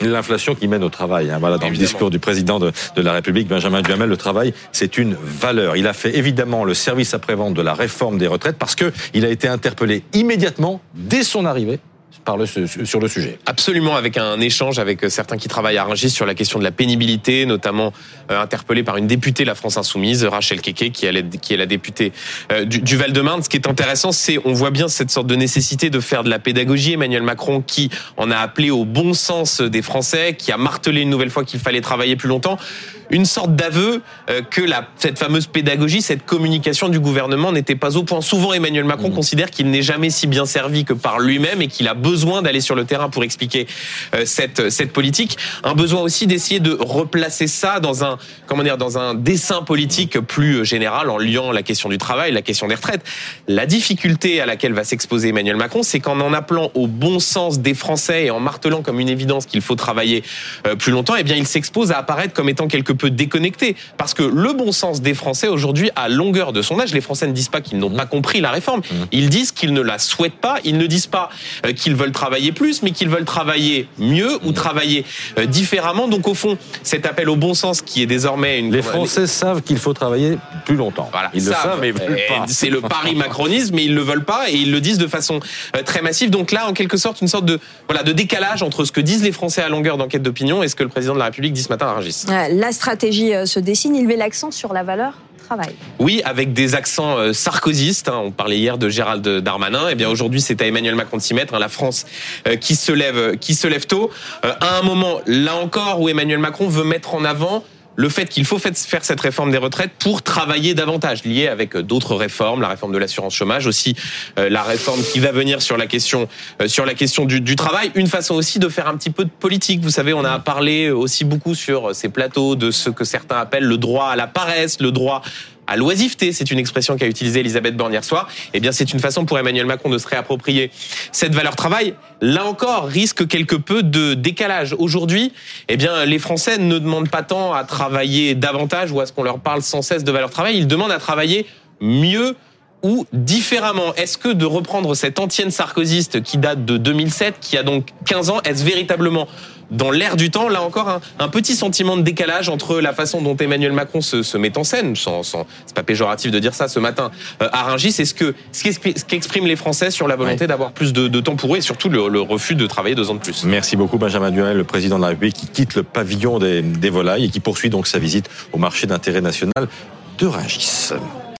L'inflation qui mène au travail. Hein. Voilà, dans le discours du président de, de la République, Benjamin Duhamel, le travail, c'est une valeur. Il a fait évidemment le service après-vente de la réforme des retraites parce que il a été interpellé immédiatement dès son arrivée parle sur le sujet. Absolument, avec un échange avec certains qui travaillent à Rungis sur la question de la pénibilité, notamment euh, interpellé par une députée de la France Insoumise, Rachel Keke, qui est, la députée euh, du, Val-de-Marne. Ce qui est intéressant, c'est on voit bien cette sorte de nécessité de faire de la pédagogie. Emmanuel Macron, qui en a appelé au bon sens des Français, qui a martelé une nouvelle fois qu'il fallait travailler plus longtemps une sorte d'aveu euh, que la, cette fameuse pédagogie, cette communication du gouvernement n'était pas au point. Souvent, Emmanuel Macron mmh. considère qu'il n'est jamais si bien servi que par lui-même et qu'il a besoin d'aller sur le terrain pour expliquer euh, cette, cette politique. Un besoin aussi d'essayer de replacer ça dans un, comment dire, dans un dessin politique plus général en liant la question du travail, la question des retraites. La difficulté à laquelle va s'exposer Emmanuel Macron, c'est qu'en en appelant au bon sens des Français et en martelant comme une évidence qu'il faut travailler euh, plus longtemps, eh bien, il s'expose à apparaître comme étant quelque peu déconnecté. Parce que le bon sens des Français aujourd'hui, à longueur de sondage, les Français ne disent pas qu'ils n'ont pas compris la réforme. Mmh. Ils disent qu'ils ne la souhaitent pas. Ils ne disent pas euh, qu'ils veulent travailler plus, mais qu'ils veulent travailler mieux ou mmh. travailler euh, différemment. Donc au fond, cet appel au bon sens qui est désormais une... Les Français savent qu'il faut travailler plus longtemps. Voilà, ils le savent, mais C'est le pari macronisme, mais ils le veulent pas et ils le disent de façon euh, très massive. Donc là, en quelque sorte, une sorte de voilà de décalage entre ce que disent les Français à longueur d'enquête d'opinion et ce que le président de la République dit ce matin à Rungis. La stratégie euh, se dessine. Il met l'accent sur la valeur travail. Oui, avec des accents euh, sarkozystes. Hein. On parlait hier de Gérald Darmanin. Et eh bien aujourd'hui, c'est à Emmanuel Macron de s'y mettre. Hein. La France euh, qui se lève, qui se lève tôt. À un moment, là encore, où Emmanuel Macron veut mettre en avant le fait qu'il faut faire cette réforme des retraites pour travailler davantage, lié avec euh, d'autres réformes, la réforme de l'assurance chômage, aussi euh, la réforme qui va venir sur la question euh, sur la question du, du, travail. Une façon aussi de faire un petit peu de politique. Vous savez, on a parlé aussi beaucoup sur ces plateaux de ce que certains appellent le droit à la paresse, le droit à l'oisiveté, c'est une expression qu'a utilisée Elisabeth Borne hier soir, eh bien c'est une façon pour Emmanuel Macron de se réapproprier cette valeur travail. Là encore, risque quelque peu de décalage. Aujourd'hui, eh bien les Français ne demandent pas tant à travailler davantage ou à ce qu'on leur parle sans cesse de valeur travail, ils demandent à travailler mieux ou différemment Est-ce que de reprendre cette ancienne sarkozyste qui date de 2007, qui a donc 15 ans, est-ce véritablement dans l'air du temps, là encore, un, un, petit sentiment de décalage entre la façon dont Emmanuel Macron se, se met en scène, sans, sans c'est pas péjoratif de dire ça ce matin euh, à Rungis, c'est ce que ce qu'expriment les Français sur la volonté d'avoir plus de, de, temps pour eux et surtout le, le, refus de travailler deux ans de plus. Merci beaucoup Benjamin Duhamel, le président de la République, qui quitte le pavillon des, des volailles et qui poursuit donc sa visite au marché d'intérêt national de Rungis.